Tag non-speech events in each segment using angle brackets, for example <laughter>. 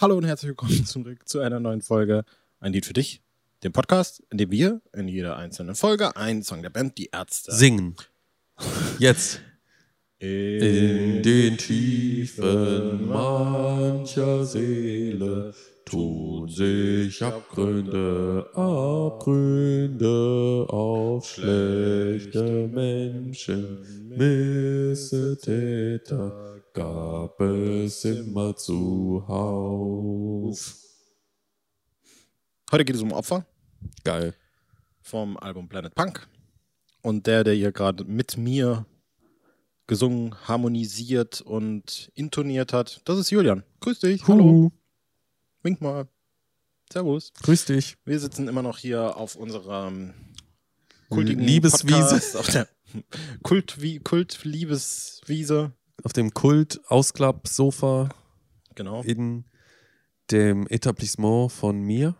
Hallo und herzlich willkommen zurück zu einer neuen Folge Ein Lied für dich, dem Podcast, in dem wir in jeder einzelnen Folge einen Song der Band Die Ärzte Singen. Jetzt. in, In den Tiefen mancher Seele tun sich Abgründe, Abgründe auf schlechte Menschen, Missetäter gab es immer zuhauf. Heute geht es um Opfer Geil. vom Album Planet Punk. Und der, der hier gerade mit mir gesungen, harmonisiert und intoniert hat, das ist Julian. Grüß dich. Hallo. Hallo. Wink mal. Servus. Grüß dich. Wir sitzen immer noch hier auf unserer kultigen Liebeswiese. Podcast, auf der Kult, Kult Liebeswiese. Auf dem Kult-Ausklapp-Sofa Genau, in dem Etablissement von mir.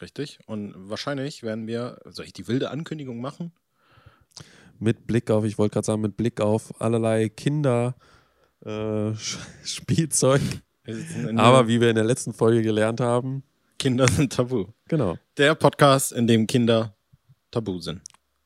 richtig. Und wahrscheinlich werden wir, soll ich die wilde Ankündigung machen? mit Blick auf, ich wollte gerade sagen, mit Blick auf allerlei Kinder äh, Aber wie wir in der letzten Folge gelernt haben, Kinder sind tabu. genau, Der Podcast, in dem Kinder tabu sind.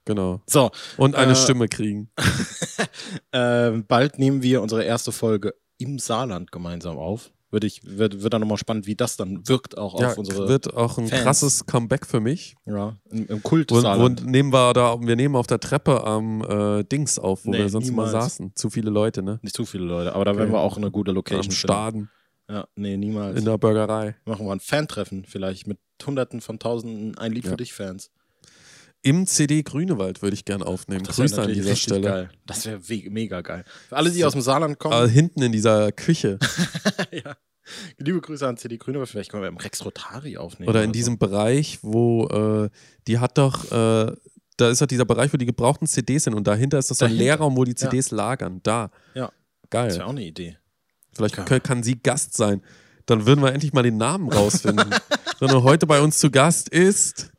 Genau. So, Und eine Äh, Stimme kriegen. <laughs> äh, bald nehmen wir unsere erste Folge im Saarland gemeinsam auf. Würde ich, wird, wird dann nochmal spannend, wie das dann wirkt auch Ja, auf unsere, wird auch ein Fans. krasses Comeback für mich. ja, im, im Kult Und, Saarland. und nehmen wir da, wir nehmen auf der Treppe am äh, Dings auf, wo Nee, wir sonst niemals. immer saßen. Zu viele Leute, ne? Nicht zu viele Leute, aber da werden Okay. wir auch eine gute Location Am. Staden, Ja, nee, niemals. in der Burgerei. Machen wir ein Fan-Treffen vielleicht mit Hunderten von Tausenden ein Lied Ja. für dich Fans. Im CD Grünewald würde ich gern aufnehmen. Das Grüße an dieser Stelle. geil. Das wäre mega geil. Für alle, die So. aus dem Saarland kommen, Äh, hinten in dieser Küche <laughs> ja. liebe Grüße an CD Grüne, aber vielleicht können wir im Rex Rotari aufnehmen. oder in so. diesem Bereich, wo äh, die hat doch, äh, da ist doch dieser Bereich, wo die gebrauchten CDs sind und dahinter ist das so ein. Leerraum, wo die CDs lagern. Da. Ja. Das Geil. wäre auch eine Idee. Vielleicht kann, kann sie Gast sein. Dann würden wir endlich mal den Namen rausfinden. <laughs> Sondern heute bei uns zu Gast ist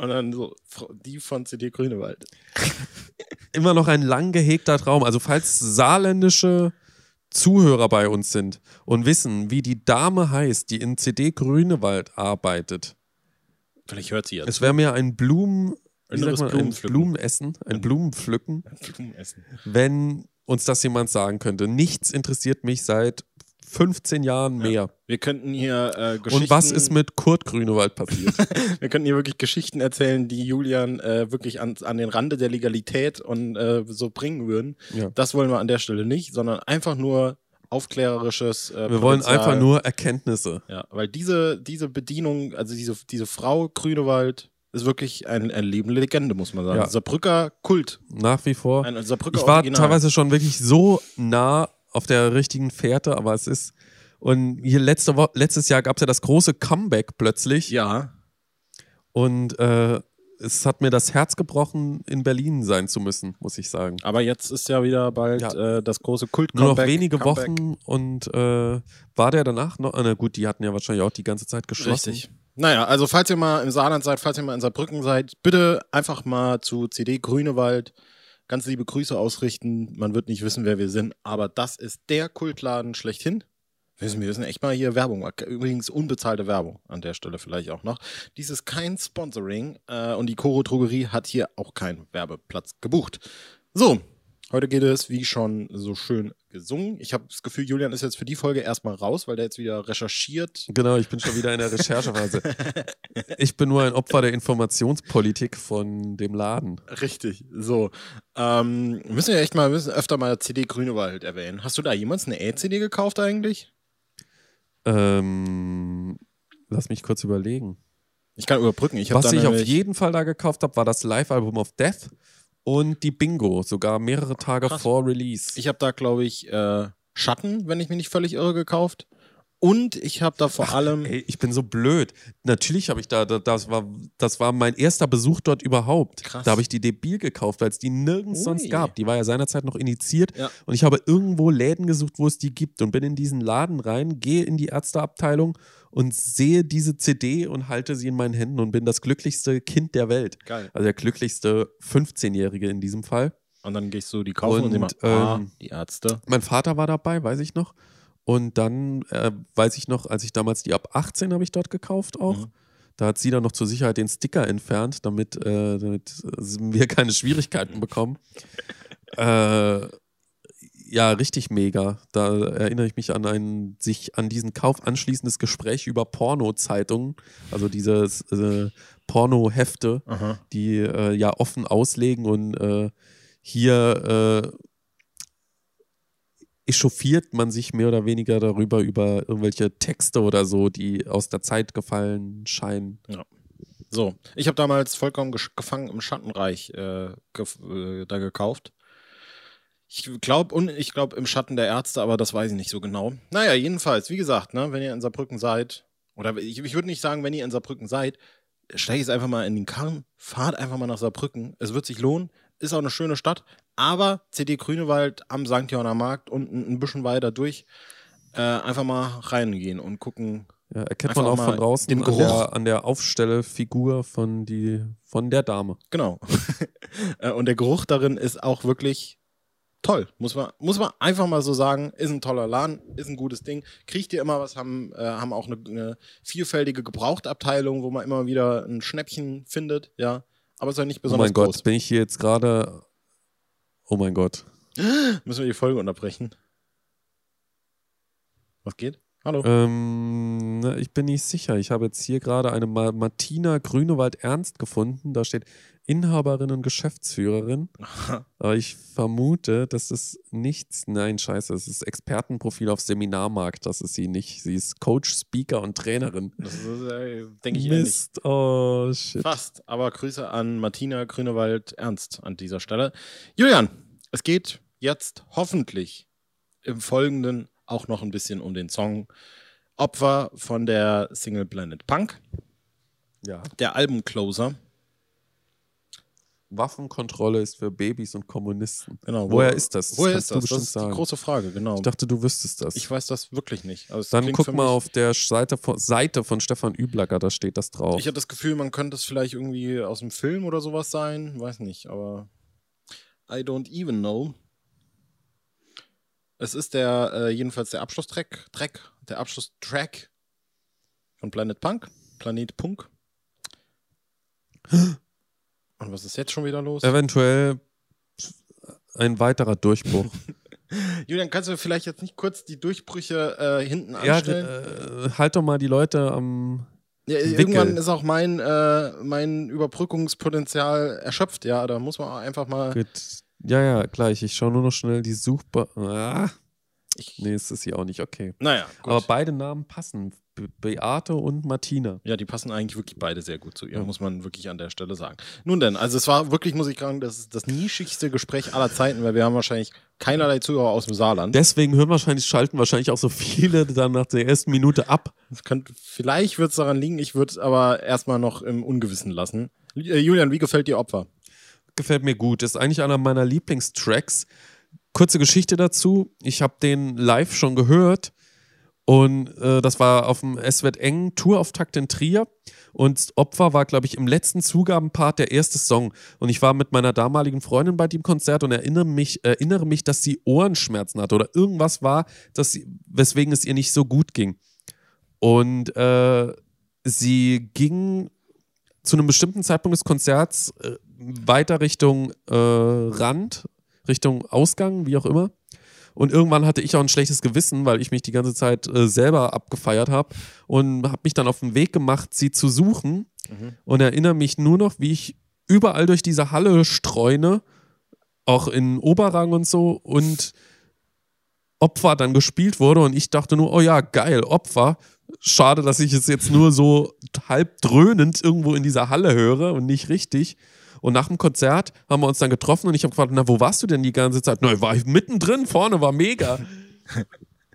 Und dann so die von CD Grünewald. <laughs> immer noch ein lang gehegter Traum. Also falls saarländische Zuhörer bei uns sind und wissen, wie die Dame heißt, die in CD Grünewald arbeitet, Vielleicht hört sie jetzt. es wäre mir ein Blumen, man, ein. Blumenessen, ein Blumenpflücken, Blumenessen. wenn uns das jemand sagen könnte. Nichts interessiert mich seit 15 Jahren mehr. Wir könnten hier äh, Geschichten. Und was ist mit Kurt Grünewald passiert? <laughs> Wir könnten hier wirklich Geschichten erzählen, die Julian äh, wirklich an, an den Rande der Legalität und äh, so bringen würden. Ja. Das wollen wir an der Stelle nicht, sondern einfach nur aufklärerisches. Äh, Wir wollen Potenzial. einfach nur Erkenntnisse. Ja, weil diese, diese Bedienung, also diese, diese Frau Grünewald, ist wirklich ein, eine lebende Legende, muss man sagen. Ja. Saarbrücker Kult. Nach wie vor. Ein Saarbrücker Ich war Original. teilweise schon wirklich so nah auf der richtigen Fährte, aber es ist. Und hier letzte Wo letztes Jahr gab es ja das große Comeback plötzlich. Ja, Und äh, es hat mir das Herz gebrochen, in Berlin sein zu müssen, muss ich sagen. aber jetzt ist ja wieder bald Ja. äh, das große kult Nur noch wenige Wochen und äh, war der danach noch? Ah, Na gut, die hatten ja wahrscheinlich auch die ganze Zeit geschlossen. Richtig. Naja, also falls ihr mal im Saarland seid, falls ihr mal in Saarbrücken seid, bitte einfach mal zu CD Grünewald ganz liebe Grüße ausrichten. Man wird nicht wissen, wer wir sind, aber das ist der Kultladen schlechthin. Wir müssen, echt mal hier Werbung. Übrigens unbezahlte Werbung an der Stelle vielleicht auch noch. Dies ist kein Sponsoring äh, und die Coro Drogerie hat hier auch keinen Werbeplatz gebucht. So, heute geht es, wie schon so schön gesungen. Ich habe das Gefühl, Julian ist jetzt für die Folge erstmal raus, weil der jetzt wieder recherchiert, Genau, ich bin schon wieder in der Recherchephase. <laughs> ich bin nur ein Opfer der Informationspolitik von dem Laden. Richtig, so. Ähm, müssen wir echt mal, müssen öfter mal CD Grünewald erwähnen. Hast du da jemals eine E-CD gekauft eigentlich? Ähm, lass mich kurz überlegen. Ich kann überbrücken. Ich Was ich auf jeden Fall da gekauft habe, war das Live-Album of Death und die Bingo, sogar mehrere Tage Krass. vor Release. Ich habe da, glaube ich, äh, Schatten, wenn ich mich nicht völlig irre, gekauft. Und ich habe da vor allem. Ey, ich bin so blöd. Natürlich habe ich da, da, das war, das war mein erster Besuch dort überhaupt. Krass. Da habe ich die Debil gekauft, weil es die nirgends Ui. sonst gab. Die war ja seinerzeit noch initiiert. Ja. Und ich habe irgendwo Läden gesucht, wo es die gibt und bin in diesen Laden rein, gehe in die Ärzteabteilung und sehe diese CD und halte sie in meinen Händen und bin das glücklichste Kind der Welt. Geil. Also der glücklichste 15-Jährige in diesem Fall. Und dann gehst du die kaufen und, Und, und immer, ah, ähm, die Ärzte. Mein Vater war dabei, weiß ich noch. Und dann äh, weiß ich noch, als ich damals die ab 18 habe ich dort gekauft auch. Mhm. Da hat sie dann noch zur Sicherheit den Sticker entfernt, damit, äh, damit <laughs> wir keine Schwierigkeiten bekommen. äh, ja, richtig mega. Da erinnere ich mich an ein sich an diesen Kauf anschließendes Gespräch über Porno-Zeitungen, also dieses äh, Porno-Hefte, die äh, ja offen auslegen und äh, hier äh, echauffiert man sich mehr oder weniger darüber, über irgendwelche Texte oder so, die aus der Zeit gefallen scheinen. So, ich habe damals vollkommen gefangen im Schattenreich äh, gef äh, da gekauft. Ich glaube und ich glaube im Schatten der Ärzte, aber das weiß ich nicht so genau. Naja, jedenfalls, wie gesagt, ne, wenn ihr in Saarbrücken seid, oder ich, ich würde nicht sagen, wenn ihr in Saarbrücken seid, steigt jetzt einfach mal in den Karren, fahrt einfach mal nach Saarbrücken. Es wird sich lohnen, ist auch eine schöne Stadt, aber CD Grünewald am St. Johanner Markt und ein, bisschen weiter durch äh, einfach mal reingehen und gucken, Ja, erkennt man auch von draußen den an Geruch. der, an der Aufstellefigur von, die, von der Dame. Genau. <laughs> Äh, und der Geruch darin ist auch wirklich toll. Muss man, muss man einfach mal so sagen. Ist ein toller Laden, ist ein gutes Ding. Kriegt ihr immer was, haben, äh, haben auch eine, eine vielfältige Gebrauchtabteilung, wo man immer wieder ein Schnäppchen findet, ja. Aber ist ja nicht Oh besonders mein Gott, groß. bin ich hier jetzt gerade. Oh mein Gott. Müssen wir die Folge unterbrechen. Was geht? Hallo. Ähm, na, ich bin nicht sicher. Ich habe jetzt hier gerade eine Ma Martina Grünewald Ernst gefunden. Da steht Inhaberin und Geschäftsführerin. <laughs> Aber ich vermute, das ist nichts. Nein, scheiße. Es ist Expertenprofil auf Seminarmarkt. Das ist sie nicht. Sie ist Coach, Speaker und Trainerin. Das ist, äh, denke ich. Mist. Oh, shit. Fast, aber Grüße an Martina Grünewald Ernst an dieser Stelle. Julian, es geht jetzt hoffentlich im Folgenden auch noch ein bisschen um den Song Opfer von der Single Planet Punk, Ja. der Albumcloser. Waffenkontrolle ist für Babys und Kommunisten. Genau, Woher ist das? Das Woher ist das? Das ist die große Frage, genau. Ich dachte, du wüsstest das. Ich weiß das wirklich nicht. Also Dann guck mal auf der Seite von, Seite von Stefan Üblacker, da steht das drauf. Ich habe das Gefühl, man könnte es vielleicht irgendwie aus dem Film oder sowas sein. Weiß nicht, aber I don't even know. Es ist der, äh, jedenfalls der Abschlusstrack, Track, der Abschlusstrack von Planet Punk, Planet Punk. Und was ist jetzt schon wieder los? Eventuell ein weiterer Durchbruch. <laughs> Julian, kannst du vielleicht jetzt nicht kurz die Durchbrüche äh, hinten ja, anstellen? äh, halt doch mal die Leute am. Ja, Wickel. irgendwann ist auch mein, äh, mein Überbrückungspotenzial erschöpft, ja. Da muss man auch einfach mal. Gut. Ja, ja, gleich. Ich schaue nur noch schnell die Suchbar. Ah, nee, ist das hier auch nicht okay. Naja, gut. Aber beide Namen passen. Be Beate und Martina. ja, die passen eigentlich wirklich beide sehr gut zu ihr, Ja. muss man wirklich an der Stelle sagen. Nun denn, also es war wirklich, muss ich sagen, das, das nischigste Gespräch aller Zeiten, weil wir haben wahrscheinlich keinerlei Zuhörer aus dem Saarland. Deswegen hören wahrscheinlich, schalten wahrscheinlich auch so viele dann nach der ersten Minute ab. Das könnte, vielleicht wird es daran liegen, ich würde es aber erstmal noch im Ungewissen lassen. Äh, Julian, wie gefällt dir Opfer? Gefällt mir gut. Ist eigentlich einer meiner Lieblingstracks. Kurze Geschichte dazu. Ich habe den live schon gehört und äh, das war auf dem Es wird eng Tourauftakt in Trier und Opfer war, glaube ich, im letzten Zugabenpart der erste Song. Und ich war mit meiner damaligen Freundin bei dem Konzert und erinnere mich, erinnere mich, dass sie Ohrenschmerzen hatte oder irgendwas war, dass sie, weswegen es ihr nicht so gut ging. Und äh, sie ging zu einem bestimmten Zeitpunkt des Konzerts äh, weiter Richtung äh, Rand, Richtung Ausgang, wie auch immer. Und irgendwann hatte ich auch ein schlechtes Gewissen, weil ich mich die ganze Zeit äh, selber abgefeiert habe und habe mich dann auf den Weg gemacht, sie zu suchen und erinnere mich nur noch, wie ich überall durch diese Halle streune, auch in Oberrang und so und Opfer dann gespielt wurde und ich dachte nur, oh ja, geil, Opfer. Schade, dass ich es jetzt nur so halb dröhnend irgendwo in dieser Halle höre und nicht richtig. Und nach dem Konzert haben wir uns dann getroffen und ich habe gefragt, na, wo warst du denn die ganze Zeit? Na, ich war mittendrin, vorne war mega.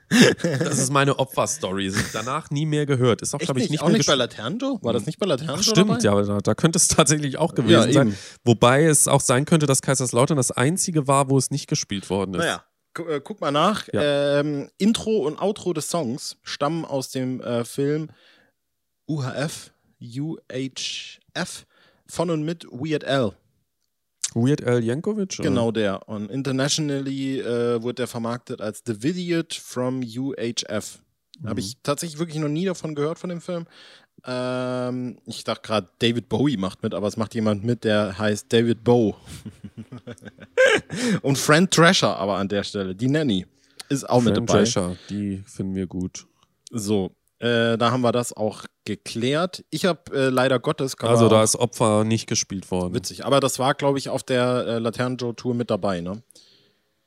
das ist meine Opferstory. Danach nie mehr gehört. Ist auch, glaube ich, nicht? Auch nicht bei Laternto? War das nicht bei Laternto? Ach, stimmt, dabei? ja, da, da könnte es tatsächlich auch gewesen Ja, sein. Wobei es auch sein könnte, dass Kaiserslautern das einzige war, wo es nicht gespielt worden ist. Naja, äh, guck mal nach. Ja. Ähm, Intro und Outro des Songs stammen aus dem äh, Film UHF, UHF von und mit Weird Al. Weird Al Yankovic? oder? Genau der. Und internationally äh, wurde der vermarktet als The Vidiot from UHF. Habe ich tatsächlich wirklich noch nie davon gehört von dem Film. Ähm, ich dachte gerade, David Bowie macht mit, aber es macht jemand mit, der heißt David Bow. <laughs> Und Fran Thrasher aber an der Stelle, die Nanny, ist auch mit Fran dabei. Drescher, die finden wir gut. So, äh, da haben wir das auch geklärt. Ich habe äh, leider Gottes, Also da ist Opfer nicht gespielt worden. witzig, aber das war, glaube ich, auf der äh, Laternen Joe Tour mit dabei, ne?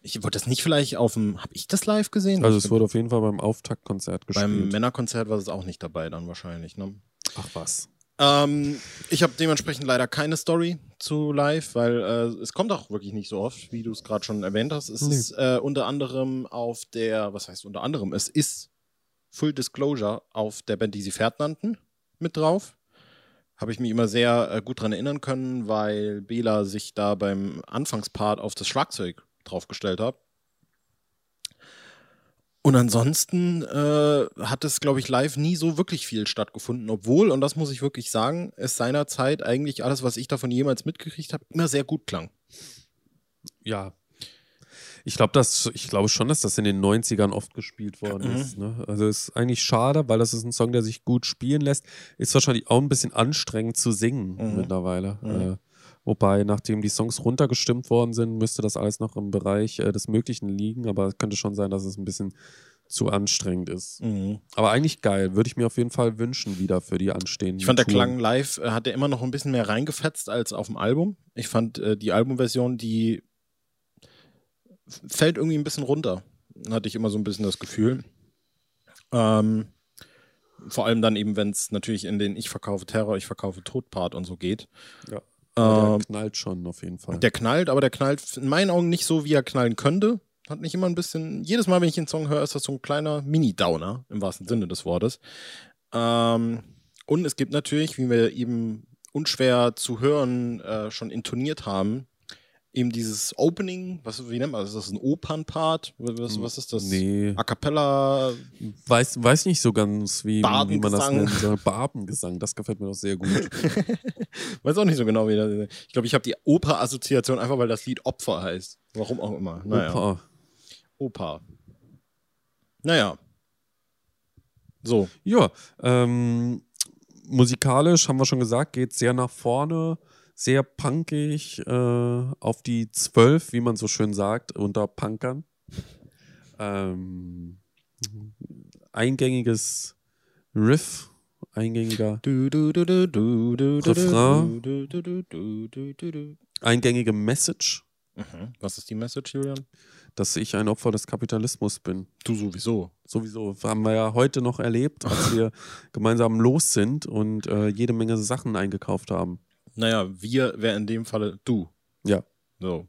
Ich wollte das nicht vielleicht auf dem, habe ich das live gesehen? Also es wurde auf jeden Fall beim Auftaktkonzert beim gespielt. Männerkonzert war es auch nicht dabei dann wahrscheinlich, ne? Ach was. Ähm, ich habe dementsprechend leider keine Story zu live, weil äh, es kommt auch wirklich nicht so oft, wie du es gerade schon erwähnt hast. Es Nee. ist äh, unter anderem auf der, was heißt unter anderem, es ist Full Disclosure auf der Band, die sie Pferd nannten, mit drauf. Habe ich mich immer sehr äh, gut dran erinnern können, weil Bela sich da beim Anfangspart auf das Schlagzeug draufgestellt hat. Und ansonsten äh, hat es, glaube ich, live nie so wirklich viel stattgefunden, obwohl, und das muss ich wirklich sagen, es seinerzeit eigentlich alles, was ich davon jemals mitgekriegt habe, immer sehr gut klang. Ja. Ich glaube, das, ich glaube schon, dass das in den 90ern oft gespielt worden Mhm. ist. Ne? Also ist eigentlich schade, weil das ist ein Song, der sich gut spielen lässt. Ist wahrscheinlich auch ein bisschen anstrengend zu singen Mhm. mittlerweile. Mhm. Äh, wobei, nachdem die Songs runtergestimmt worden sind, müsste das alles noch im Bereich äh, des Möglichen liegen. Aber es könnte schon sein, dass es ein bisschen zu anstrengend ist. Aber eigentlich geil. Würde ich mir auf jeden Fall wünschen, wieder für die anstehenden Ich fand, der Touren. Klang live äh, hat er immer noch ein bisschen mehr reingefetzt als auf dem Album. Ich fand äh, die Albumversion, die fällt irgendwie ein bisschen runter. Hatte ich immer so ein bisschen das Gefühl. Ähm, vor allem dann eben, wenn es natürlich in den Ich verkaufe Terror, ich verkaufe Tod-Part und so geht. Ja. Ähm, der knallt schon auf jeden Fall. Der knallt, aber der knallt in meinen Augen nicht so, wie er knallen könnte. Hat nicht immer ein bisschen, jedes Mal, wenn ich den Song höre, ist das so ein kleiner Mini-Downer, im wahrsten Sinne des Wortes. Ähm, und es gibt natürlich, wie wir eben unschwer zu hören äh, schon intoniert haben, eben dieses Opening, was, wie nennt man das? Ist das ein Opernpart? Was, was ist das? Nee. A Cappella? Weiß, weiß nicht so ganz, wie, wie man das soll. Barbengesang, das gefällt mir doch sehr gut. <laughs> Weiß auch nicht so genau, wie das Ich glaube, ich habe die Oper-Assoziation einfach, weil das Lied Opfer heißt. Warum auch immer. Naja. Opa. Opa. Naja. So. Ja, ähm, musikalisch haben wir schon gesagt, geht sehr nach vorne, sehr punkig, äh, auf die Zwölf, wie man so schön sagt, unter Punkern. Ähm, eingängiges Riff, eingängiger, Refrain. eingängige Message, Mhm. Was ist die Message, Julian? dass ich ein Opfer des Kapitalismus bin. Du sowieso. Sowieso haben wir ja heute noch erlebt, als wir gemeinsam los sind und äh, jede Menge Sachen eingekauft haben. Naja, wir wäre in dem Falle du. Ja, So.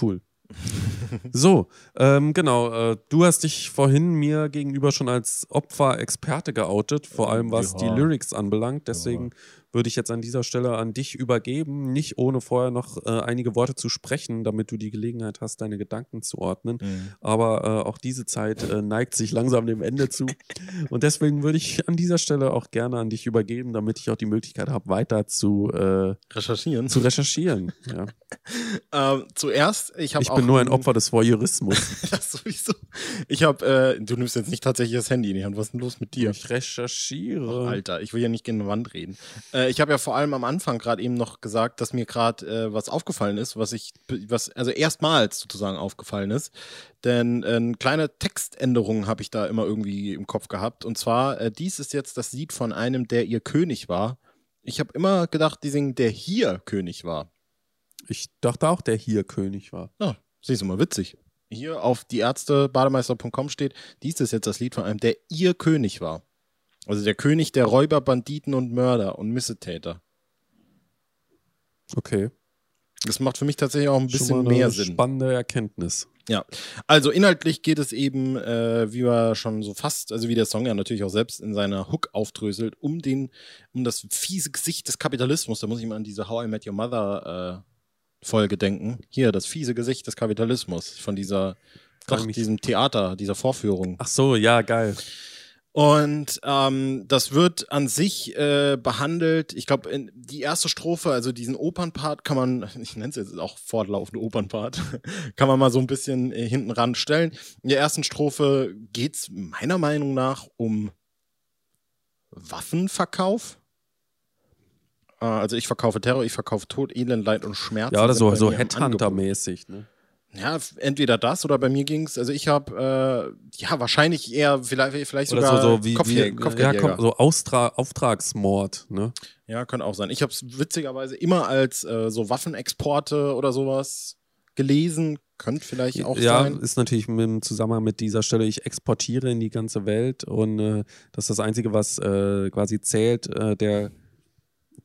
cool. <laughs> so, ähm, genau. Äh, du hast dich vorhin mir gegenüber schon als Opfer-Experte geoutet, vor allem was Ja. die Lyrics anbelangt. Deswegen würde ich jetzt an dieser Stelle an dich übergeben, nicht ohne vorher noch äh, einige Worte zu sprechen, damit du die Gelegenheit hast, deine Gedanken zu ordnen. Aber äh, auch diese Zeit äh, neigt sich langsam dem Ende zu. Und deswegen würde ich an dieser Stelle auch gerne an dich übergeben, damit ich auch die Möglichkeit habe, weiter zu, äh, Recherchieren. zu recherchieren. Ja. <laughs> Ähm, zuerst, ich habe Ich bin nur ein Opfer des Voyeurismus. <laughs> Das sowieso. Ich habe, äh, du nimmst jetzt nicht tatsächlich das Handy in die Hand. Was ist denn los mit dir? Ich recherchiere. Alter, ich will ja nicht gegen die Wand reden. Äh, ich habe ja vor allem am Anfang gerade eben noch gesagt, dass mir gerade äh, was aufgefallen ist, was ich, was also erstmals sozusagen aufgefallen ist. Denn äh, eine kleine Textänderung habe ich da immer irgendwie im Kopf gehabt. Und zwar, äh, dies ist jetzt das Lied von einem, der ihr König war. Ich habe immer gedacht, die singen, der hier König war. Ich dachte auch, der hier König war. Ja, siehst du mal, witzig. Hier auf dieärztebademeister.com steht, dies ist jetzt das Lied von einem, der ihr König war. Also der König der Räuber, Banditen und Mörder und Missetäter. Okay. Das macht für mich tatsächlich auch ein Schon bisschen mal eine mehr Sinn. Spannende Erkenntnis. Ja, also inhaltlich geht es eben, äh, wie wir schon so fast, also wie der Song ja natürlich auch selbst in seiner Hook aufdröselt, um den, um das fiese Gesicht des Kapitalismus. Da muss ich mal an diese How I Met Your Mother äh, Folge denken. Hier, das fiese Gesicht des Kapitalismus von dieser, mich- diesem Theater, dieser Vorführung. Ach so, ja, geil. Und ähm, das wird an sich äh, behandelt. Ich glaube, die erste Strophe, also diesen Opernpart, kann man, <laughs> ich nenne es jetzt auch fortlaufende Opernpart, <laughs> kann man mal so ein bisschen äh, hinten ran stellen. In der ersten Strophe geht's meiner Meinung nach um Waffenverkauf. Äh, also ich verkaufe Terror, ich verkaufe Tod, Elend, Leid und Schmerz. Ja, oder so, so Headhunter-mäßig, ne? Ja, entweder das oder bei mir ging es, also ich habe äh, ja wahrscheinlich eher vielleicht, vielleicht sogar so, so wie, Kopfjäger, wie, Kopfgeldjäger. Ja, so Austra Auftragsmord, ne? Ja, könnte auch sein. Ich habe es witzigerweise immer als äh, so Waffenexporte oder sowas gelesen. Könnte vielleicht auch ja, sein. Ja, ist natürlich im Zusammenhang mit dieser Stelle, ich exportiere in die ganze Welt und äh, das ist das Einzige, was äh, quasi zählt, äh, der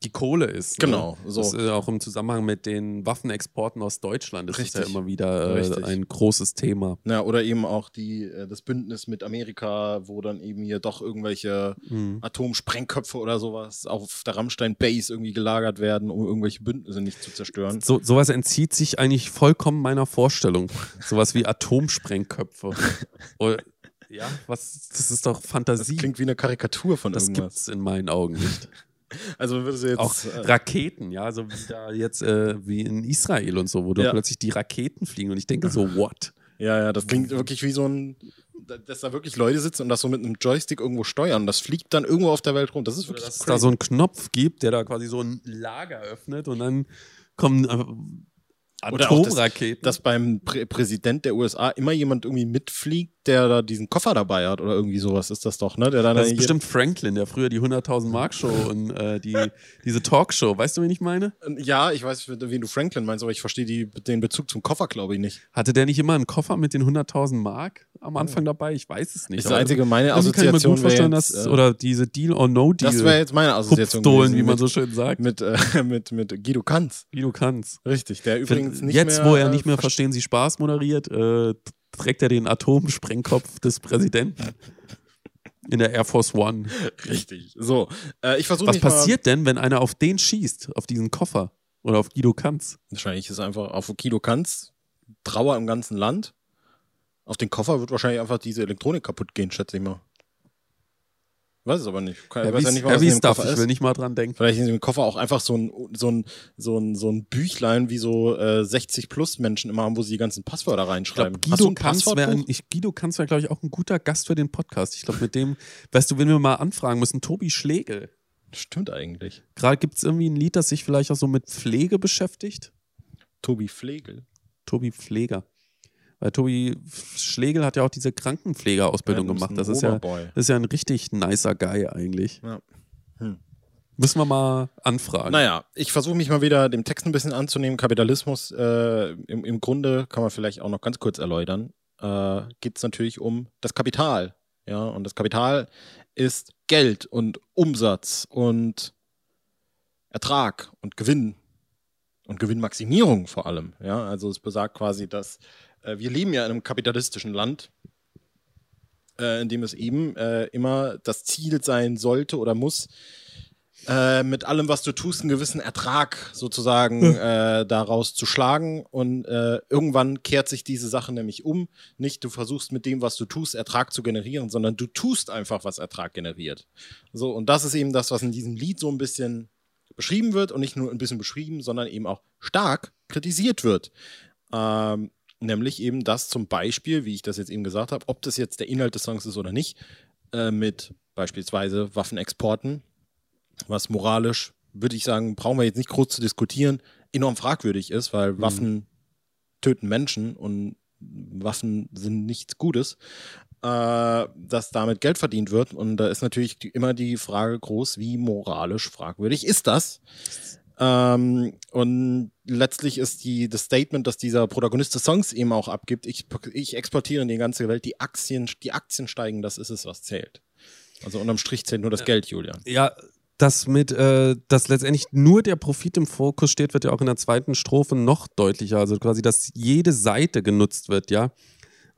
die Kohle ist. Ne? Genau. Ne? So. Das ist auch im Zusammenhang mit den Waffenexporten aus Deutschland das Richtig. ist ja immer wieder äh, ein großes Thema. Ja, oder eben auch die, äh, das Bündnis mit Amerika, wo dann eben hier doch irgendwelche mhm. Atomsprengköpfe oder sowas auf der Rammstein Base irgendwie gelagert werden, um irgendwelche Bündnisse nicht zu zerstören. So, sowas entzieht sich eigentlich vollkommen meiner Vorstellung. sowas wie Atomsprengköpfe. <laughs> oder, ja, was, das ist doch Fantasie. Das klingt wie eine Karikatur von das irgendwas. Das gibt es in meinen Augen nicht. Also würdest du jetzt. Auch äh, Raketen, ja, so wie da jetzt äh, wie in Israel und so, wo ja. da plötzlich die Raketen fliegen und ich denke so, what? Ja, ja, das klingt wirklich wie so ein, dass da wirklich Leute sitzen und das so mit einem Joystick irgendwo steuern. Das fliegt dann irgendwo auf der Welt rum. Das ist wirklich. Oder dass es da so einen Knopf gibt, der da quasi so ein Lager öffnet und dann kommen äh, Atomraketen. Dass, dass beim Prä Präsident der USA immer jemand irgendwie mitfliegt, der da diesen Koffer dabei hat oder irgendwie sowas ist das doch, ne? Der dann das ist bestimmt Franklin, der früher die 100.000 Mark Show <laughs> und äh, die, diese Talkshow, weißt du, wen ich meine? Ja, ich weiß, wen du Franklin meinst, aber ich verstehe den Bezug zum Koffer, glaube ich, nicht. Hatte der nicht immer einen Koffer mit den 100.000 Mark am Anfang dabei? Ich weiß es nicht. Das ist einzige meine Assoziation. Kann ich mir gut vorstellen, jetzt, dass, äh, oder diese Deal or No Deal. Das wäre jetzt meine Assoziation. Gewesen, wie man mit, so schön sagt. Mit, äh, <laughs> mit, mit Guido Kanz. Guido Kanz. Richtig, der übrigens nicht jetzt, mehr. Jetzt, wo er nicht mehr Verstehen Sie Spaß moderiert, äh, trägt er den Atomsprengkopf des Präsidenten. In der Air Force One. Richtig. So, äh, ich versuche Was passiert denn, wenn einer auf den schießt, auf diesen Koffer? Oder auf Guido Kanz? Wahrscheinlich ist einfach auf Guido Kanz Trauer im ganzen Land. Auf den Koffer wird wahrscheinlich einfach diese Elektronik kaputt gehen, schätze ich mal. Weiß es aber nicht. Kann, ja, weiß ja nicht, was Heavy Stuff, ich will nicht mal dran denken. Vielleicht ist im Koffer auch einfach so ein, so ein, so ein, so ein Büchlein, wie so äh, 60 plus Menschen immer haben, wo sie die ganzen Passwörter reinschreiben. Ich glaub, Guido Kanz wäre, Guido Kanz wäre, glaube ich, auch ein guter Gast für den Podcast. Ich glaube, mit dem, weißt du, wenn wir mal anfragen müssen, Tobi Schlegel. Stimmt eigentlich. Gerade gibt es irgendwie ein Lied, das sich vielleicht auch so mit Pflege beschäftigt. Tobi Pflegel. Tobi Pfleger. Weil Tobi Schlegel hat ja auch diese Krankenpflegeausbildung ja, gemacht. Das ist, ja, das ist ja ein richtig nicer Guy eigentlich. Ja. Hm. Müssen wir mal anfragen. Naja, ich versuche mich mal wieder dem Text ein bisschen anzunehmen. Kapitalismus, äh, im, im Grunde kann man vielleicht auch noch ganz kurz erläutern, äh, geht es natürlich um das Kapital. Ja, und das Kapital ist Geld und Umsatz und Ertrag und Gewinn und Gewinnmaximierung vor allem. Ja, also es besagt quasi, dass äh, wir leben ja in einem kapitalistischen Land, äh, in dem es eben äh, immer das Ziel sein sollte oder muss, äh, mit allem, was du tust, einen gewissen Ertrag sozusagen hm. äh, daraus zu schlagen. Und äh, irgendwann kehrt sich diese Sache nämlich um. Nicht du versuchst mit dem, was du tust, Ertrag zu generieren, sondern du tust einfach, was Ertrag generiert. So, und das ist eben das, was in diesem Lied so ein bisschen beschrieben wird und nicht nur ein bisschen beschrieben, sondern eben auch stark kritisiert wird. Ähm, Nämlich eben das zum Beispiel, wie ich das jetzt eben gesagt habe, ob das jetzt der Inhalt des Songs ist oder nicht, äh, mit beispielsweise Waffenexporten, was moralisch, würde ich sagen, brauchen wir jetzt nicht groß zu diskutieren, enorm fragwürdig ist, weil mhm. Waffen töten Menschen und Waffen sind nichts Gutes, äh, dass damit Geld verdient wird. Und da ist natürlich die, immer die Frage groß, wie moralisch fragwürdig ist das? Ähm, und letztlich ist die, das Statement, das dieser Protagonist des Songs eben auch abgibt, ich, ich exportiere in die ganze Welt, die Aktien, die Aktien steigen, das ist es, was zählt. Also unterm Strich zählt nur das Geld, Julian. Ja, das mit, äh, dass letztendlich nur der Profit im Fokus steht, wird ja auch in der zweiten Strophe noch deutlicher. Also quasi, dass jede Seite genutzt wird, ja.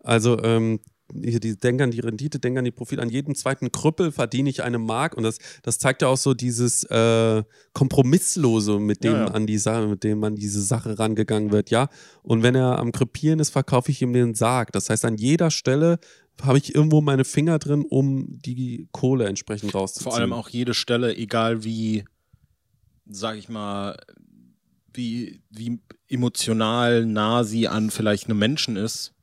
Also ähm, die denken an die Rendite, denken an die Profit, an jedem zweiten Krüppel verdiene ich eine Mark und das, das zeigt ja auch so dieses äh, Kompromisslose, mit dem ja, ja. an die Sache, mit dem an diese Sache rangegangen wird, ja. Und wenn er am Krepieren ist, verkaufe ich ihm den Sarg. Das heißt, an jeder Stelle habe ich irgendwo meine Finger drin, um die Kohle entsprechend rauszuziehen. Vor allem auch jede Stelle, egal wie, sag ich mal, wie, wie emotional nah sie an vielleicht einem Menschen ist,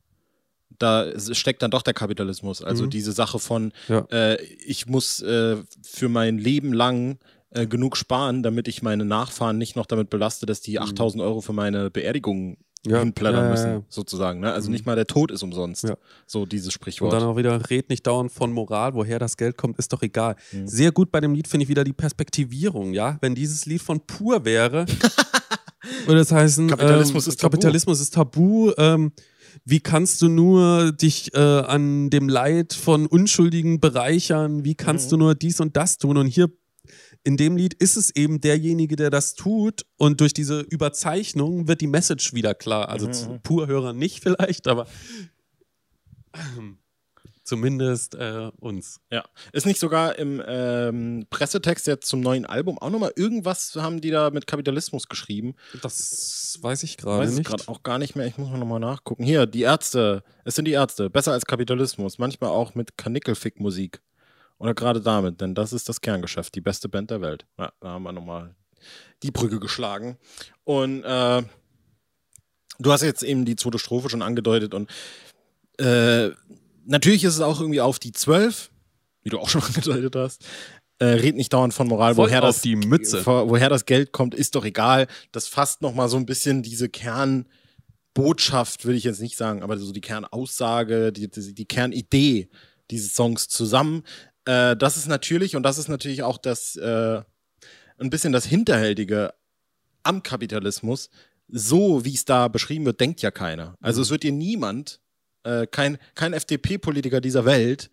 da steckt dann doch der Kapitalismus. Also Mhm. diese Sache von, Ja. äh, ich muss äh, für mein Leben lang äh, genug sparen, damit ich meine Nachfahren nicht noch damit belaste, dass die 8000 Euro für meine Beerdigung Mhm. Ja. hinplättern Ja, müssen, sozusagen. Ne? Also Mhm. nicht mal der Tod ist umsonst. So dieses Und Sprichwort. dann auch wieder, red nicht dauernd von Moral, woher das Geld kommt, ist doch egal. Mhm. Sehr gut bei dem Lied finde ich wieder die Perspektivierung, ja. Wenn dieses Lied von pur wäre, <laughs> würde es heißen, Kapitalismus ähm, ist tabu. Kapitalismus ist tabu. Ähm, wie kannst du nur dich äh, an dem Leid von Unschuldigen bereichern? Wie kannst Mhm. du nur dies und das tun? Und hier in dem Lied ist es eben derjenige, der das tut. Und durch diese Überzeichnung wird die Message wieder klar. Also Mhm. zu Purhörer nicht vielleicht, aber ähm, zumindest äh, uns. Ja. Ist nicht sogar im ähm, Pressetext jetzt zum neuen Album auch nochmal irgendwas haben die da mit Kapitalismus geschrieben? Das weiß ich gerade Weiß es nicht. gerade auch gar nicht mehr. Ich muss mal nochmal nachgucken. Hier, die Ärzte. Es sind die Ärzte. Besser als Kapitalismus. Manchmal auch mit Kanickelfick-Musik. Oder gerade damit, denn das ist das Kerngeschäft. Die beste Band der Welt. Ja, da haben wir nochmal die Brücke geschlagen. Und äh, du hast jetzt eben die zweite Strophe schon angedeutet. Und äh, natürlich ist es auch irgendwie auf die zwölf, wie du auch schon <laughs> angedeutet hast. Äh, red nicht dauernd von Moral, Voll woher das die Mütze. Wo, woher das Geld kommt, ist doch egal. Das fasst noch mal so ein bisschen diese Kernbotschaft, würde ich jetzt nicht sagen, aber so die Kernaussage, die, die, die Kernidee dieses Songs zusammen. Äh, das ist natürlich, und das ist natürlich auch das äh, ein bisschen das Hinterhältige am Kapitalismus. So wie es da beschrieben wird, denkt ja keiner. Also es wird dir niemand, äh, kein, kein FDP-Politiker dieser Welt,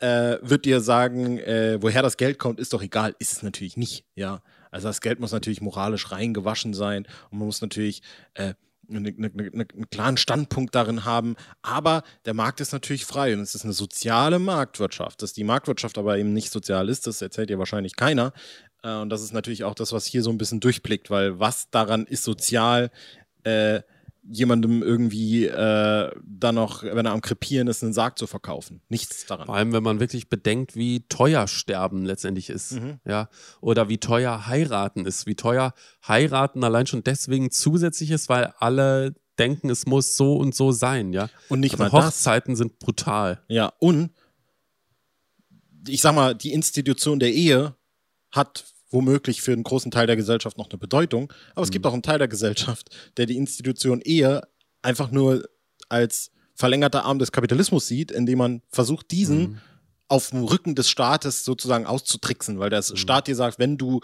äh, wird dir sagen, äh, woher das Geld kommt, ist doch egal. Ist es natürlich nicht, ja. Also das Geld muss natürlich moralisch reingewaschen sein und man muss natürlich äh, eine, eine, eine, einen klaren Standpunkt darin haben. Aber der Markt ist natürlich frei und es ist eine soziale Marktwirtschaft. Dass die Marktwirtschaft aber eben nicht sozial ist, das erzählt dir wahrscheinlich keiner. Äh, und das ist natürlich auch das, was hier so ein bisschen durchblickt, weil was daran ist sozial, äh, jemandem irgendwie äh, dann noch, wenn er am Krepieren ist, einen Sarg zu verkaufen. Nichts daran. Vor allem, wenn man wirklich bedenkt, wie teuer Sterben letztendlich ist. Mhm. Ja. Oder wie teuer heiraten ist. Wie teuer heiraten allein schon deswegen zusätzlich ist, weil alle denken, es muss so und so sein, ja. Und nicht Also mal das. Hochzeiten sind brutal. Ja, und ich sag mal, die Institution der Ehe hat womöglich für einen großen Teil der Gesellschaft noch eine Bedeutung, aber es gibt auch einen Teil der Gesellschaft, der die Institution Ehe einfach nur als verlängerter Arm des Kapitalismus sieht, indem man versucht, diesen auf dem Rücken des Staates sozusagen auszutricksen, weil der Staat dir sagt, wenn du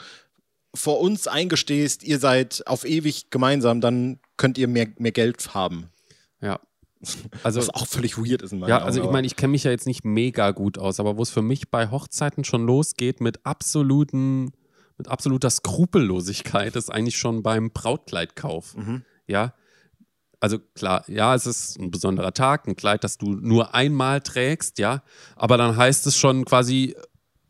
vor uns eingestehst, ihr seid auf ewig gemeinsam, dann könnt ihr mehr, mehr Geld haben. Ja. <laughs> Also, Was auch völlig weird ist in meinen ja, Augen, also ich meine, ich kenne mich ja jetzt nicht mega gut aus, aber wo es für mich bei Hochzeiten schon losgeht mit absoluten, mit absoluter Skrupellosigkeit, ist eigentlich schon beim Brautkleidkauf. Mhm. Ja. Also klar, ja, es ist ein besonderer Tag, ein Kleid, das du nur einmal trägst, ja. Aber dann heißt es schon quasi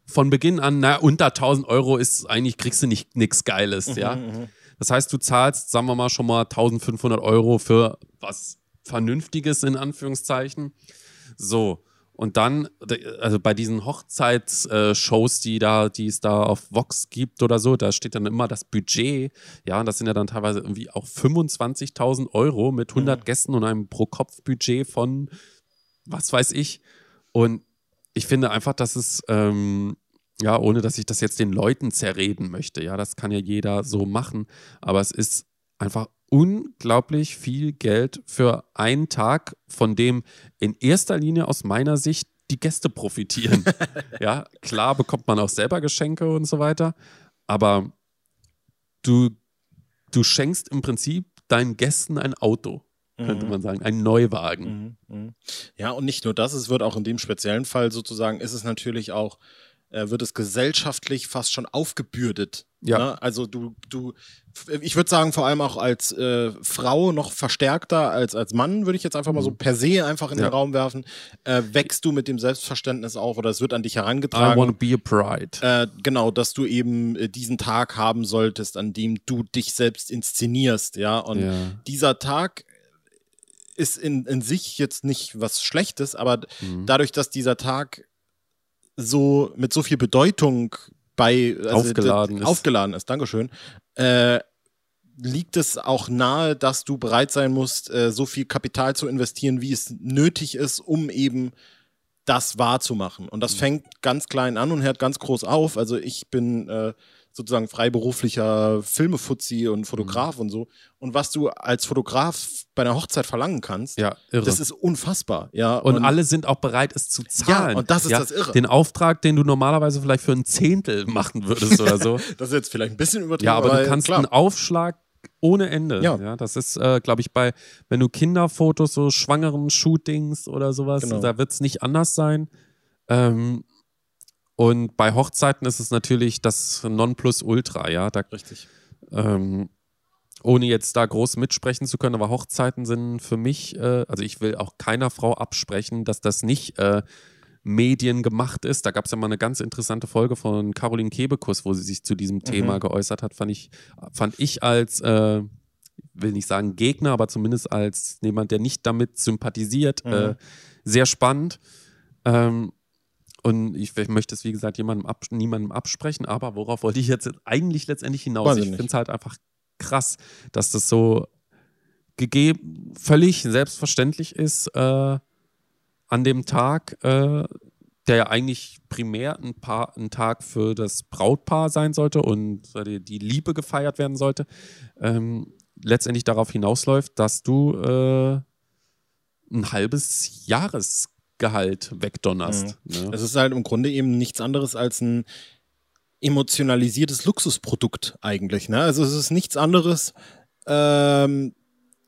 von Beginn an, na, unter 1000 Euro ist eigentlich, kriegst du nicht nichts Geiles, Mhm, ja. Das heißt, du zahlst, sagen wir mal, schon mal 1500 Euro für was Vernünftiges in Anführungszeichen. So. Und dann, also bei diesen Hochzeitsshows, die da, die es da auf Vox gibt oder so, da steht dann immer das Budget. Ja, das sind ja dann teilweise irgendwie auch 25.000 Euro mit 100 Gästen und einem Pro-Kopf-Budget von was weiß ich. Und ich finde einfach, dass es, ähm, ja, ohne dass ich das jetzt den Leuten zerreden möchte, ja, das kann ja jeder so machen, aber es ist einfach unglaublich viel Geld für einen Tag, von dem in erster Linie aus meiner Sicht die Gäste profitieren. <laughs> ja, klar bekommt man auch selber Geschenke und so weiter, aber du, du schenkst im Prinzip deinen Gästen ein Auto, könnte man sagen, einen Neuwagen. Mhm, mhm. Ja, und nicht nur das, es wird auch in dem speziellen Fall sozusagen, ist es natürlich auch, äh, wird es gesellschaftlich fast schon aufgebürdet. Ja. Ne? Also du, du, ich würde sagen, vor allem auch als äh, Frau noch verstärkter als als Mann, würde ich jetzt einfach mal so per se einfach in Mhm. Ja. den Raum werfen, äh, wächst du mit dem Selbstverständnis auf oder es wird an dich I herangetragen. want to be a bride. Äh, genau, dass du eben äh, diesen Tag haben solltest, an dem du dich selbst inszenierst, ja. Und Ja. dieser Tag ist in, in sich jetzt nicht was Schlechtes, aber Mhm. dadurch, dass dieser Tag so mit so viel Bedeutung bei also Aufgeladen ist. aufgeladen ist, Dankeschön, äh, liegt es auch nahe, dass du bereit sein musst, äh, so viel Kapital zu investieren, wie es nötig ist, um eben das wahrzumachen. Und das Mhm. fängt ganz klein an und hört ganz groß auf. Also ich bin äh, sozusagen freiberuflicher Filmefuzzi und Fotograf und so. Und was du als Fotograf bei einer Hochzeit verlangen kannst, Ja, irre. das ist unfassbar. Ja, und, alle sind auch bereit, es zu zahlen. und das ist das Irre. Den Auftrag, den du normalerweise vielleicht für ein Zehntel machen würdest oder so. <laughs> das ist jetzt vielleicht ein bisschen übertrieben. ja, aber du kannst klar. einen Aufschlag ohne Ende. Ja. Ja. das ist, äh, glaube ich, bei, wenn du Kinderfotos, so schwangeren Shootings oder sowas, Genau. da wird es nicht anders sein. Ähm, und bei Hochzeiten ist es natürlich das Nonplusultra, ja. Da, Richtig. ähm, ohne jetzt da groß mitsprechen zu können, aber Hochzeiten sind für mich, äh, also ich will auch keiner Frau absprechen, dass das nicht äh, mediengemacht ist. Da gab es ja mal eine ganz interessante Folge von Caroline Kebekus, wo sie sich zu diesem Thema geäußert hat, fand ich, fand ich als, äh, will nicht sagen Gegner, aber zumindest als jemand, der nicht damit sympathisiert, äh, sehr spannend. Ähm, und ich möchte es, wie gesagt, jemandem abs niemandem absprechen, aber worauf wollte ich jetzt eigentlich letztendlich hinaus? Weiß ich ich finde es halt einfach krass, dass das so gegeben, völlig selbstverständlich ist, äh, an dem Tag, äh, der ja eigentlich primär ein, Paar, ein Tag für das Brautpaar sein sollte und die, die Liebe gefeiert werden sollte, ähm, letztendlich darauf hinausläuft, dass du äh, ein halbes Jahresgehalt wegdonnerst. Ne? Es ist halt im Grunde eben nichts anderes als ein emotionalisiertes Luxusprodukt eigentlich. Ne? Also es ist nichts anderes ähm,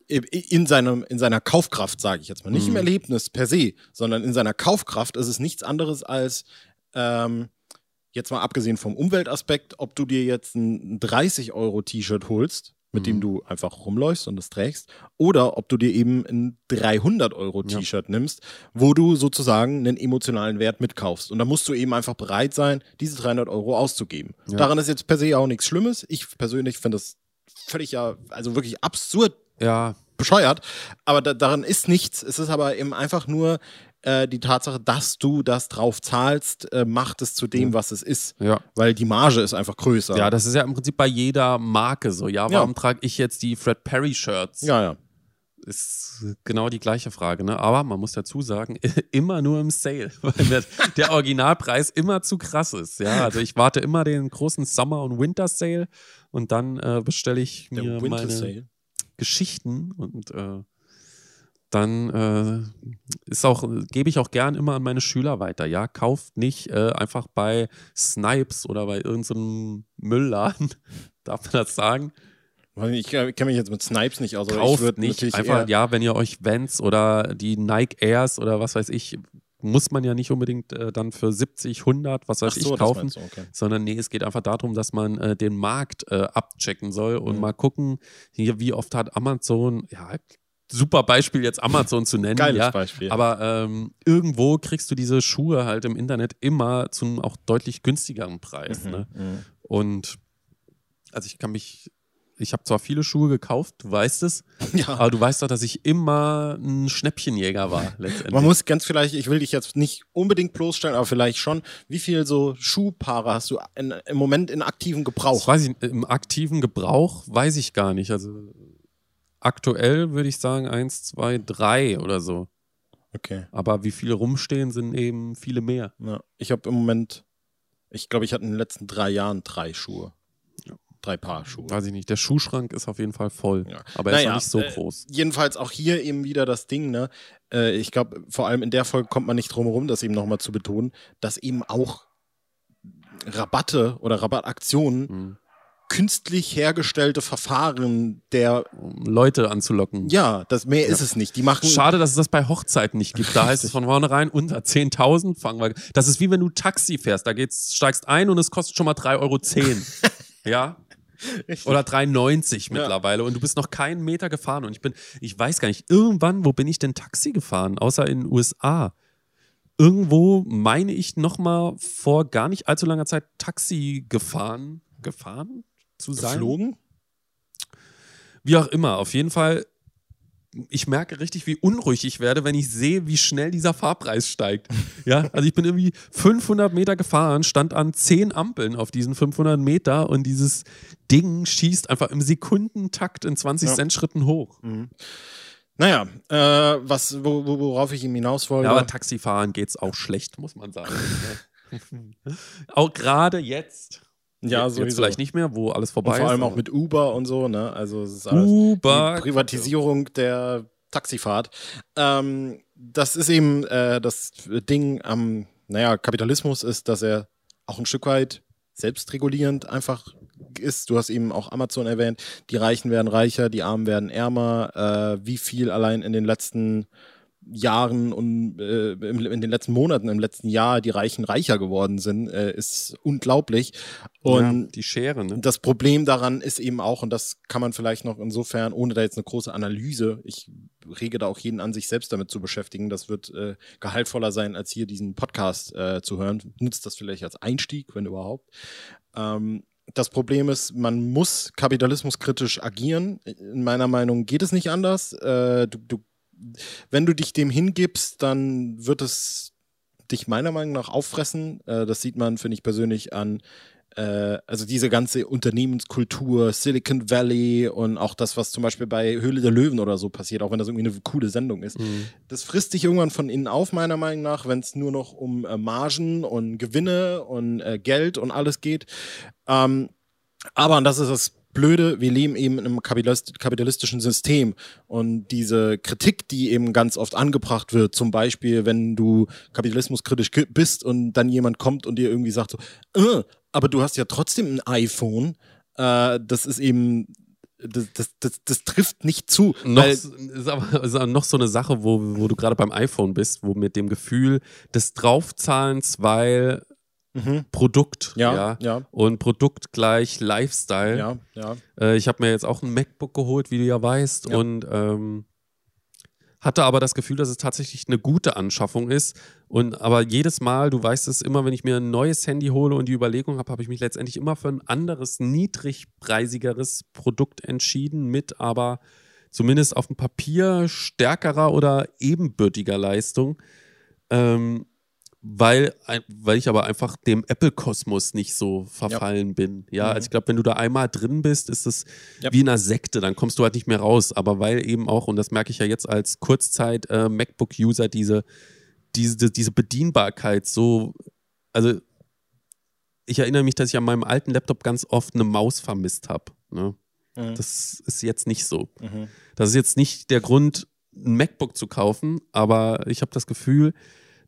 in, seinem, in seiner Kaufkraft, sage ich jetzt mal. Nicht im Erlebnis per se, sondern in seiner Kaufkraft ist es nichts anderes als ähm, jetzt mal abgesehen vom Umweltaspekt, ob du dir jetzt ein 30-Euro-T-Shirt holst, mit dem du einfach rumläufst und es trägst, oder ob du dir eben ein 300-Euro-T-Shirt nimmst, wo du sozusagen einen emotionalen Wert mitkaufst. Und da musst du eben einfach bereit sein, diese 300 Euro auszugeben. Daran ist jetzt per se auch nichts Schlimmes. Ich persönlich finde das völlig ja, also wirklich absurd Ja, bescheuert, aber da, daran ist nichts. Es ist aber eben einfach nur äh, die Tatsache, dass du das drauf zahlst, äh, macht es zu dem, was es ist. ja. Weil die Marge ist einfach größer. Ja, das ist ja im Prinzip bei jeder Marke so. Ja, warum Ja. trage ich jetzt die Fred Perry Shirts? ja, ja. Ist genau die gleiche Frage, ne? Aber man muss dazu sagen, <laughs> immer nur im Sale, <laughs> weil der, Originalpreis immer zu krass ist. Ja, also ich warte immer den großen Summer- und Winter Sale und dann äh, bestelle ich mir meine. Geschichten und äh, dann äh, ist auch, gebe ich auch gern immer an meine Schüler weiter. Ja, kauft nicht äh, einfach bei Snipes oder bei irgendeinem Müllladen. <laughs> Darf man das sagen? Ich kenne mich jetzt mit Snipes nicht aus, Kauft nicht. Einfach, ja, wenn ihr euch Vans oder die Nike Airs oder was weiß ich, muss man ja nicht unbedingt äh, dann für 70, 100, was weiß so, ich, kaufen. du, okay. Sondern nee, es geht einfach darum, dass man äh, den Markt äh, abchecken soll und Mhm. mal gucken, hier, wie oft hat Amazon, ja, super Beispiel jetzt Amazon zu nennen, Geiles ja, Beispiel. aber ähm, irgendwo kriegst du diese Schuhe halt im Internet immer zu einem auch deutlich günstigeren Preis. Ne? Mhm. Und also ich kann mich, ich habe zwar viele Schuhe gekauft, du weißt es, <laughs> Ja. aber du weißt doch, dass ich immer ein Schnäppchenjäger war <laughs> letztendlich. Man muss ganz vielleicht, ich will dich jetzt nicht unbedingt bloßstellen, aber vielleicht schon, wie viel so Schuhpaare hast du in, im Moment in aktivem das Gebrauch? weiß ich, im aktiven Gebrauch weiß ich gar nicht. Also aktuell würde ich sagen eins, zwei, drei oder so. Okay. Aber wie viele rumstehen, sind eben viele mehr. Ja. Ich habe im Moment, ich glaube, ich hatte in den letzten drei Jahren drei Schuhe. Drei Paar Schuhe. Weiß ich nicht. Der Schuhschrank ist auf jeden Fall voll. Ja. Aber er ist Naja, noch nicht so äh, groß. Jedenfalls auch hier eben wieder das Ding, ne? Äh, ich glaube, vor allem in der Folge kommt man nicht drum herum, das eben nochmal zu betonen, dass eben auch Rabatte oder Rabattaktionen Mhm. Künstlich hergestellte Verfahren der, Leute anzulocken. ja, das mehr ist es nicht. Die machen, Schade, dass es das bei Hochzeiten nicht gibt. Da heißt es von vornherein unter 10.000 fangen wir. Das ist wie wenn du Taxi fährst. Da geht's, steigst ein und es kostet schon mal 3,10 Euro. <laughs> ja? Oder 3,90 mittlerweile. Und du bist noch keinen Meter gefahren. Und ich bin, ich weiß gar nicht, irgendwann, wo bin ich denn Taxi gefahren? Außer in den USA. Irgendwo meine ich noch mal vor gar nicht allzu langer Zeit Taxi gefahren. Gefahren? Zu sein? geflogen? Wie auch immer, auf jeden Fall ich merke richtig, wie unruhig ich werde, wenn ich sehe, wie schnell dieser Fahrpreis steigt. Ja, also ich bin irgendwie 500 Meter gefahren, stand an 10 Ampeln auf diesen 500 Meter und dieses Ding schießt einfach im Sekundentakt in 20 Ja. Cent Schritten hoch. Mhm. Naja, äh, was, wo, wo- worauf ich ihm hinaus wollte. Ja, aber Taxifahren geht's auch schlecht, muss man sagen. <laughs> auch gerade jetzt. Ja, jetzt sowieso. vielleicht nicht mehr, wo alles Und vorbei vor allem ist. auch mit Uber und so, ne? Also es ist alles Uber. die Privatisierung der Taxifahrt. Ähm, das ist eben äh, das Ding am, naja, Kapitalismus ist, dass er auch ein Stück weit selbstregulierend einfach ist. Du hast eben auch Amazon erwähnt. Die Reichen werden reicher, die Armen werden ärmer. Äh, wie viel allein in den letzten Jahren und äh, in den letzten Monaten, im letzten Jahr die Reichen reicher geworden sind, äh, ist unglaublich. Und ja, die Schere, ne? das Problem daran ist eben auch, und das kann man vielleicht noch insofern, ohne da jetzt eine große Analyse, ich rege da auch jeden an, sich selbst damit zu beschäftigen. Das wird äh, gehaltvoller sein, als hier diesen Podcast äh, zu hören. Nutzt das vielleicht als Einstieg, wenn überhaupt. Ähm, das Problem ist, man muss kapitalismuskritisch agieren. In meiner Meinung geht es nicht anders. Äh, du, du, wenn du dich dem hingibst, dann wird es dich meiner Meinung nach auffressen. Äh, das sieht man, finde ich persönlich, an äh, also diese ganze Unternehmenskultur, Silicon Valley und auch das, was zum Beispiel bei Höhle der Löwen oder so passiert, auch wenn das irgendwie eine coole Sendung ist. Mhm. Das frisst dich irgendwann von innen auf, meiner Meinung nach, wenn es nur noch um äh, Margen und Gewinne und äh, Geld und alles geht. Ähm, aber, und das ist das Blöde, wir leben eben in einem kapitalist kapitalistischen System. Und diese Kritik, die eben ganz oft angebracht wird, zum Beispiel, wenn du kapitalismuskritisch bist und dann jemand kommt und dir irgendwie sagt so, äh, aber du hast ja trotzdem ein iPhone, äh, das ist eben, das, das, das, das trifft nicht zu. Noch, ist aber, ist aber noch so eine Sache, wo, wo du gerade beim iPhone bist, wo mit dem Gefühl des Draufzahlens, weil Mhm. Produkt, Ja, ja, ja. und Produkt gleich Lifestyle. Ja, ja. Äh, ich habe mir jetzt auch ein MacBook geholt, wie du ja weißt, Ja. und ähm, hatte aber das Gefühl, dass es tatsächlich eine gute Anschaffung ist. Und aber jedes Mal, du weißt es immer, wenn ich mir ein neues Handy hole und die Überlegung habe, habe ich mich letztendlich immer für ein anderes, niedrigpreisigeres Produkt entschieden, mit aber zumindest auf dem Papier stärkerer oder ebenbürtiger Leistung. Ähm, weil, weil ich aber einfach dem Apple-Kosmos nicht so verfallen bin. Ja, Mhm. also ich glaube, wenn du da einmal drin bist, ist es Ja. wie in einer Sekte, dann kommst du halt nicht mehr raus. Aber weil eben auch, und das merke ich ja jetzt als Kurzzeit-MacBook-User, diese, diese, diese Bedienbarkeit so, also ich erinnere mich, dass ich an meinem alten Laptop ganz oft eine Maus vermisst habe. Ne? Mhm. Das ist jetzt nicht so. Mhm. Das ist jetzt nicht der Grund, ein MacBook zu kaufen, aber ich habe das Gefühl,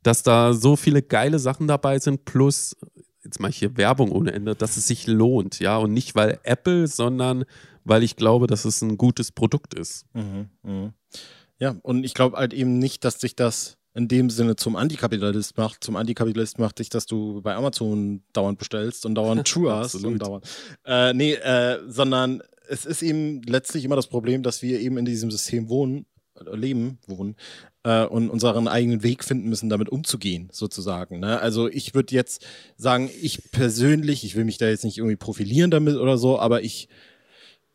dass da so viele geile Sachen dabei sind, plus, jetzt mache ich hier Werbung ohne Ende, dass es sich lohnt, ja, und nicht weil Apple, sondern weil ich glaube, dass es ein gutes Produkt ist. Mhm, mhm. Ja, und ich glaube halt eben nicht, dass sich das in dem Sinne zum Antikapitalist macht. Zum Antikapitalist macht dich, dass du bei Amazon dauernd bestellst und dauernd <laughs> Schuhe hast und dauernd. Äh, nee, äh, sondern es ist eben letztlich immer das Problem, dass wir eben in diesem System wohnen, äh, leben, wohnen äh, und unseren eigenen Weg finden müssen, damit umzugehen, sozusagen. Ne? Also ich würde jetzt sagen, ich persönlich, ich will mich da jetzt nicht irgendwie profilieren damit oder so, aber ich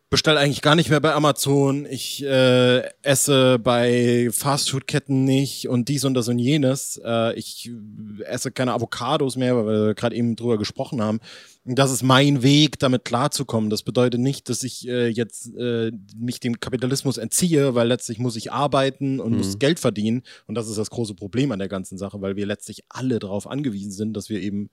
bestelle eigentlich gar nicht mehr bei Amazon. Ich äh, esse bei Fastfood-Ketten nicht und dies und das und jenes. Äh, ich esse keine Avocados mehr, weil wir gerade eben drüber gesprochen haben. Das ist mein Weg, damit klarzukommen. Das bedeutet nicht, dass ich äh, jetzt äh, mich dem Kapitalismus entziehe, weil letztlich muss ich arbeiten und Mhm. muss Geld verdienen. Und das ist das große Problem an der ganzen Sache, weil wir letztlich alle darauf angewiesen sind, dass wir eben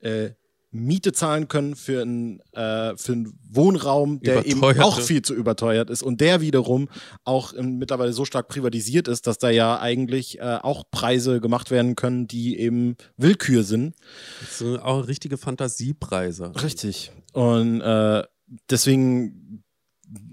äh, Miete zahlen können für einen, äh, für einen Wohnraum, der eben auch viel zu überteuert ist und der wiederum auch ähm, mittlerweile so stark privatisiert ist, dass da ja eigentlich äh, auch Preise gemacht werden können, die eben Willkür sind. Das sind auch richtige Fantasiepreise. Richtig. Und äh, deswegen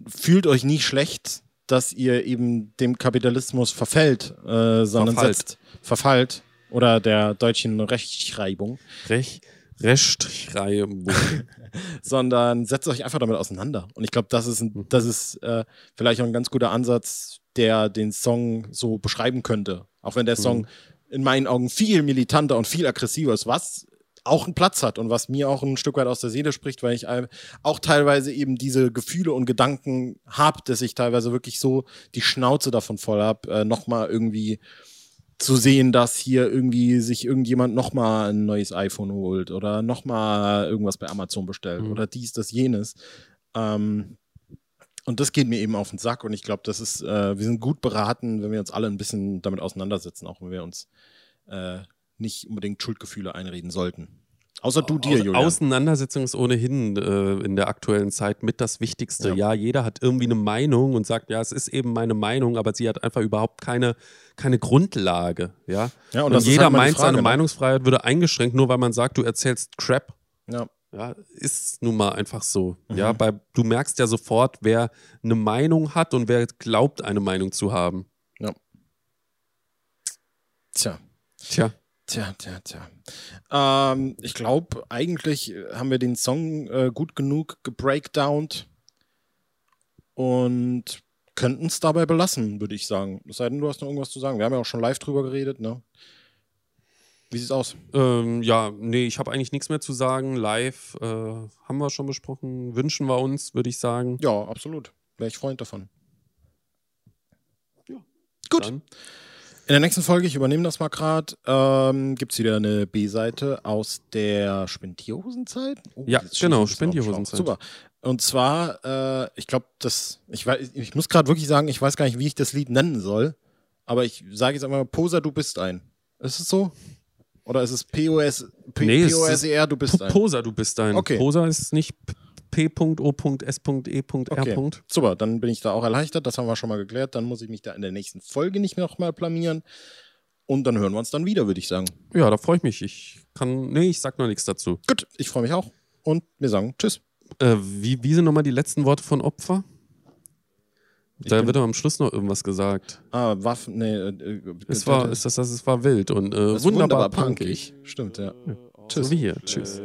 fühlt euch nie schlecht, dass ihr eben dem Kapitalismus verfällt, äh, sondern Verfallt. setzt verfallt oder der deutschen Rechtschreibung, Rech, Rechtschreibung. <laughs> sondern setzt euch einfach damit auseinander. Und ich glaube, das ist, ein, das ist äh, vielleicht auch ein ganz guter Ansatz, der den Song so beschreiben könnte. Auch wenn der Song in meinen Augen viel militanter und viel aggressiver ist, was auch einen Platz hat und was mir auch ein Stück weit aus der Seele spricht, weil ich auch teilweise eben diese Gefühle und Gedanken habe, dass ich teilweise wirklich so die Schnauze davon voll habe, äh, nochmal irgendwie zu sehen, dass hier irgendwie sich irgendjemand nochmal ein neues iPhone holt oder nochmal irgendwas bei Amazon bestellt mhm. oder dies, das, jenes. Ähm, und das geht mir eben auf den Sack und ich glaube, das ist, äh, wir sind gut beraten, wenn wir uns alle ein bisschen damit auseinandersetzen, auch wenn wir uns äh, nicht unbedingt Schuldgefühle einreden sollten. Außer du dir, Julian. Auseinandersetzung ist ohnehin äh, in der aktuellen Zeit mit das Wichtigste. Ja. ja. jeder hat irgendwie eine Meinung und sagt, ja, es ist eben meine Meinung, aber sie hat einfach überhaupt keine, keine Grundlage. Ja, ja und, und jeder halt meint, Frage, seine ne? Meinungsfreiheit würde eingeschränkt, nur weil man sagt, du erzählst Crap. Ja. Ja, ist nun mal einfach so. Mhm. Ja, bei, du merkst ja sofort, wer eine Meinung hat und wer glaubt, eine Meinung zu haben. Ja. Tja. Tja. Tja, tja, tja. Ähm, ich glaube, eigentlich haben wir den Song äh, gut genug gebreakdownt und könnten es dabei belassen, würde ich sagen. Es sei denn, du hast noch irgendwas zu sagen. Wir haben ja auch schon live drüber geredet, ne? Wie sieht's aus? Ähm, ja, nee, ich habe eigentlich nichts mehr zu sagen. Live äh, haben wir schon besprochen. Wünschen wir uns, würde ich sagen. Ja, absolut. Wäre ich Freund davon. Ja. Gut. Dann. In der nächsten Folge, ich übernehme das mal gerade, ähm, gibt es wieder eine B-Seite aus der Spendierhosenzeit. Oh, ja, genau, Spendierhosenzeit. Super. Und zwar, äh, ich glaube, das, ich, weiß, ich muss gerade wirklich sagen, ich weiß gar nicht, wie ich das Lied nennen soll, aber ich sage jetzt einmal, Poser, du bist ein. Ist es so? Oder ist es POS, P nee, POSER, du bist ein? Poser, du bist ein. Okay. Poser ist nicht P.O.S.E.R. Okay. Super, dann bin ich da auch erleichtert. Das haben wir schon mal geklärt. Dann muss ich mich da in der nächsten Folge nicht mehr nochmal blamieren. Und dann hören wir uns dann wieder, würde ich sagen. Ja, da freue ich mich. Ich kann, nee, ich sag noch nichts dazu. Gut, ich freue mich auch. Und wir sagen Tschüss. Äh, wie, wie sind nochmal die letzten Worte von Opfer? Da wird doch am Schluss noch irgendwas gesagt. Ah, Waffen, nee. Äh, es war, ist das, das, es war wild und äh, wunderbar, wunderbar punkig. Stimmt, ja. ja. Tschüss. So wie hier. Tschüss.